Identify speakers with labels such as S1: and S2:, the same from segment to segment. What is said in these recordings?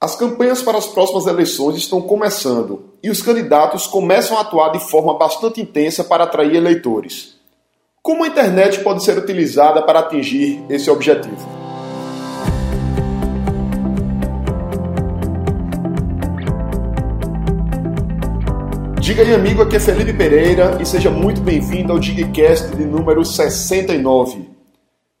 S1: As campanhas para as próximas eleições estão começando e os candidatos começam a atuar de forma bastante intensa para atrair eleitores. Como a internet pode ser utilizada para atingir esse objetivo? Diga aí, amigo, aqui é Felipe Pereira e seja muito bem-vindo ao Digcast de número 69.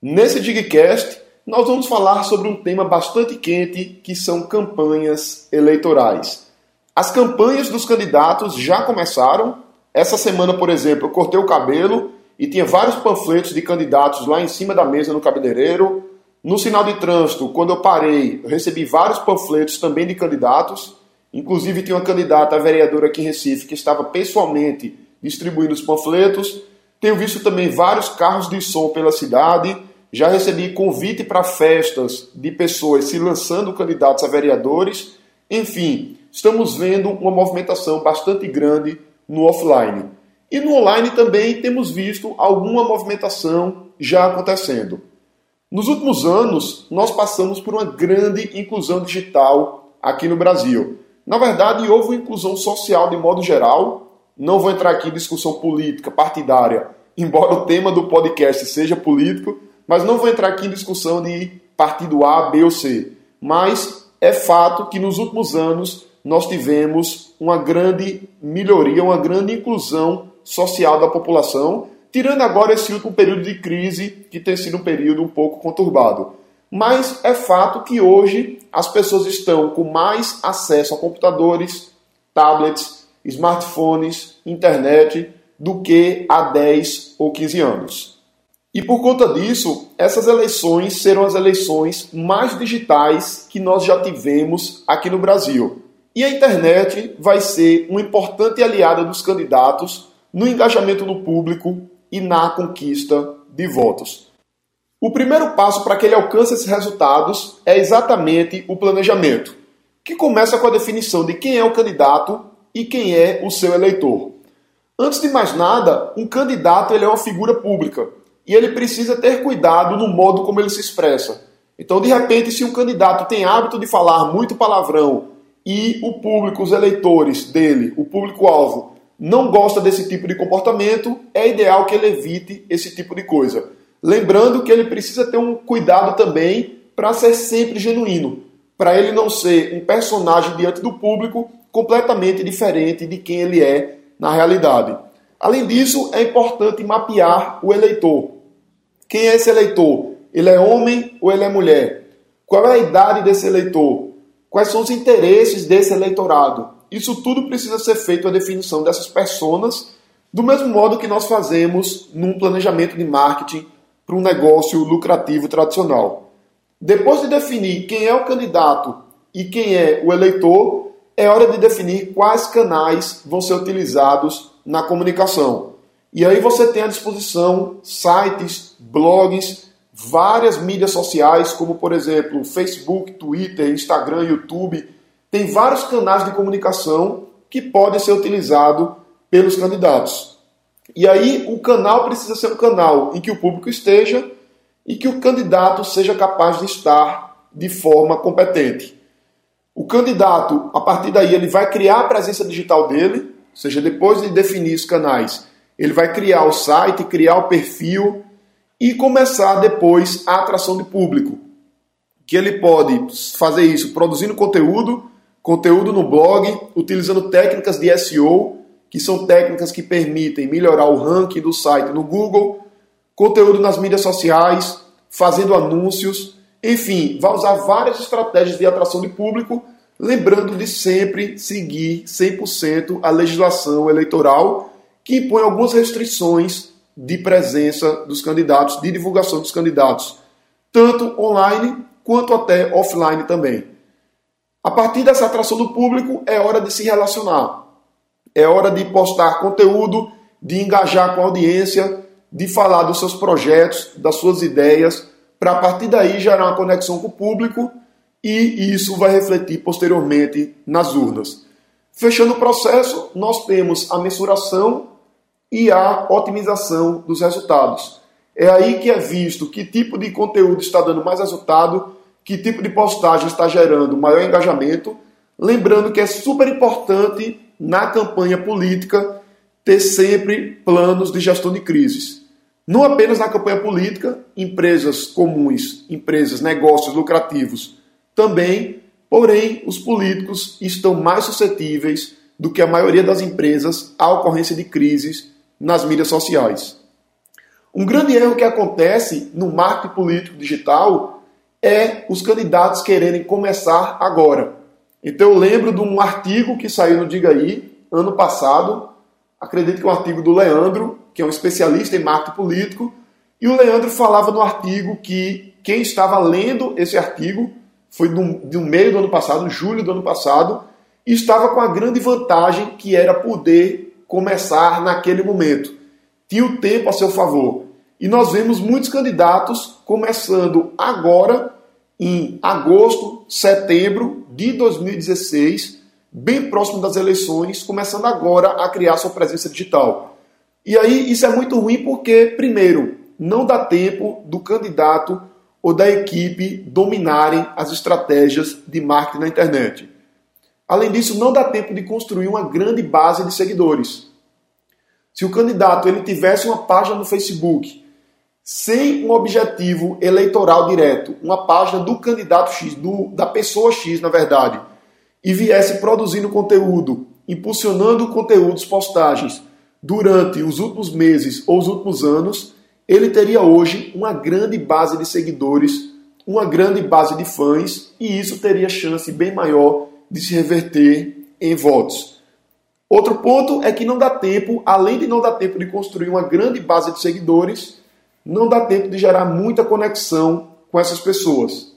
S1: Nesse Digcast, nós vamos falar sobre um tema bastante quente que são campanhas eleitorais. As campanhas dos candidatos já começaram. Essa semana, por exemplo, eu cortei o cabelo e tinha vários panfletos de candidatos lá em cima da mesa no cabeleireiro. No sinal de trânsito, quando eu parei, eu recebi vários panfletos também de candidatos. Inclusive, tinha uma candidata a vereadora aqui em Recife que estava pessoalmente distribuindo os panfletos. Tenho visto também vários carros de som pela cidade já recebi convite para festas de pessoas se lançando candidatos a vereadores. Enfim, estamos vendo uma movimentação bastante grande no offline. E no online também temos visto alguma movimentação já acontecendo. Nos últimos anos, nós passamos por uma grande inclusão digital aqui no Brasil. Na verdade, houve inclusão social de modo geral. Não vou entrar aqui em discussão política, partidária, embora o tema do podcast seja político, mas não vou entrar aqui em discussão de partido A, B ou C. Mas é fato que nos últimos anos nós tivemos uma grande melhoria, uma grande inclusão social da população, tirando agora esse último período de crise, que tem sido um período um pouco conturbado. Mas é fato que hoje as pessoas estão com mais acesso a computadores, tablets, smartphones, internet do que há 10 ou 15 anos. E por conta disso, essas eleições serão as eleições mais digitais que nós já tivemos aqui no Brasil. E a internet vai ser uma importante aliada dos candidatos no engajamento do público e na conquista de votos. O primeiro passo para que ele alcance esses resultados é exatamente o planejamento, que começa com a definição de quem é o candidato e quem é o seu eleitor. Antes de mais nada, um candidato ele é uma figura pública e ele precisa ter cuidado no modo como ele se expressa. Então, de repente, se um candidato tem hábito de falar muito palavrão e o público, os eleitores dele, o público-alvo, não gosta desse tipo de comportamento, é ideal que ele evite esse tipo de coisa. Lembrando que ele precisa ter um cuidado também para ser sempre genuíno, para ele não ser um personagem diante do público completamente diferente de quem ele é na realidade. Além disso, é importante mapear o eleitor. Quem é esse eleitor? Ele é homem ou ele é mulher? Qual é a idade desse eleitor? Quais são os interesses desse eleitorado? Isso tudo precisa ser feito a definição dessas pessoas, do mesmo modo que nós fazemos num planejamento de marketing para um negócio lucrativo tradicional. Depois de definir quem é o candidato e quem é o eleitor, é hora de definir quais canais vão ser utilizados na comunicação. E aí você tem à disposição sites, blogs, várias mídias sociais, como por exemplo Facebook, Twitter, Instagram, YouTube. Tem vários canais de comunicação que podem ser utilizados pelos candidatos. E aí o canal precisa ser um canal em que o público esteja e que o candidato seja capaz de estar de forma competente. O candidato, a partir daí, ele vai criar a presença digital dele, ou seja, depois de definir os canais, ele vai criar o site, criar o perfil e começar depois a atração de público. Que ele pode fazer isso produzindo conteúdo, conteúdo no blog, utilizando técnicas de SEO, que são técnicas que permitem melhorar o ranking do site no Google, conteúdo nas mídias sociais, fazendo anúncios, enfim, vai usar várias estratégias de atração de público, lembrando de sempre seguir 100% a legislação eleitoral que impõe algumas restrições de presença dos candidatos, de divulgação dos candidatos, tanto online quanto até offline também. A partir dessa atração do público, é hora de se relacionar. É hora de postar conteúdo, de engajar com a audiência, de falar dos seus projetos, das suas ideias, para a partir daí gerar uma conexão com o público e isso vai refletir posteriormente nas urnas. Fechando o processo, nós temos a mensuração e a otimização dos resultados. É aí que é visto que tipo de conteúdo está dando mais resultado, que tipo de postagem está gerando maior engajamento. Lembrando que é super importante na campanha política ter sempre planos de gestão de crises. Não apenas na campanha política, empresas comuns, empresas, negócios lucrativos também, porém, os políticos estão mais suscetíveis do que a maioria das empresas à ocorrência de crises nas mídias sociais. Um grande erro que acontece no marketing político digital é os candidatos quererem começar agora. Então eu lembro de um artigo que saiu no Diga Aí, ano passado, acredito que é um artigo do Leandro, que é um especialista em marketing político, e o Leandro falava no artigo que quem estava lendo esse artigo foi no, no meio do ano passado, julho do ano passado, estava com a grande vantagem que era poder começar naquele momento. Tinha o tempo a seu favor. E nós vemos muitos candidatos começando agora, em agosto, setembro de 2016, bem próximo das eleições, começando agora a criar sua presença digital. E aí isso é muito ruim porque, primeiro, não dá tempo do candidato ou da equipe dominarem as estratégias de marketing na internet. Além disso, não dá tempo de construir uma grande base de seguidores. Se o candidato ele tivesse uma página no Facebook sem um objetivo eleitoral direto, uma página do candidato X, do, da pessoa X, na verdade, e viesse produzindo conteúdo, impulsionando conteúdos, postagens durante os últimos meses ou os últimos anos, ele teria hoje uma grande base de seguidores, uma grande base de fãs, e isso teria chance bem maior de se reverter em votos. Outro ponto é que não dá tempo, além de não dar tempo de construir uma grande base de seguidores, não dá tempo de gerar muita conexão com essas pessoas.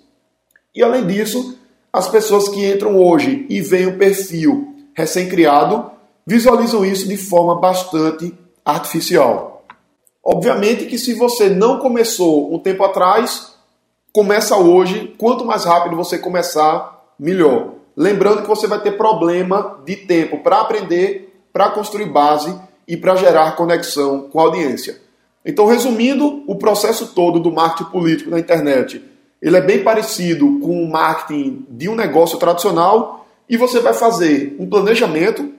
S1: E além disso, as pessoas que entram hoje e veem o perfil recém-criado visualizam isso de forma bastante artificial. Obviamente que se você não começou um tempo atrás, começa hoje. Quanto mais rápido você começar, melhor. Lembrando que você vai ter problema de tempo para aprender, para construir base e para gerar conexão com a audiência. Então, resumindo, o processo todo do marketing político na internet, ele é bem parecido com o marketing de um negócio tradicional e você vai fazer um planejamento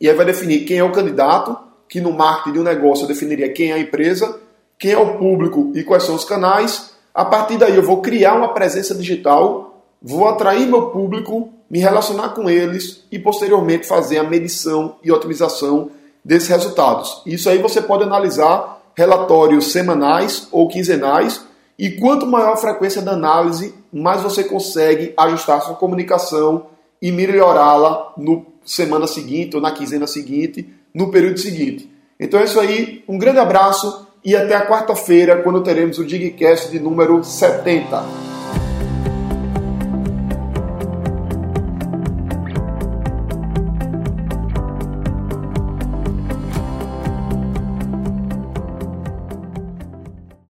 S1: e aí vai definir quem é o candidato, que no marketing de um negócio eu definiria quem é a empresa, quem é o público e quais são os canais. A partir daí eu vou criar uma presença digital, vou atrair meu público, me relacionar com eles e posteriormente fazer a medição e otimização desses resultados. Isso aí você pode analisar relatórios semanais ou quinzenais, e quanto maior a frequência da análise, mais você consegue ajustar sua comunicação e melhorá-la no semana seguinte ou na quinzena seguinte, no período seguinte. Então é isso aí, um grande abraço e até a quarta-feira, quando teremos o Digcast de número 70.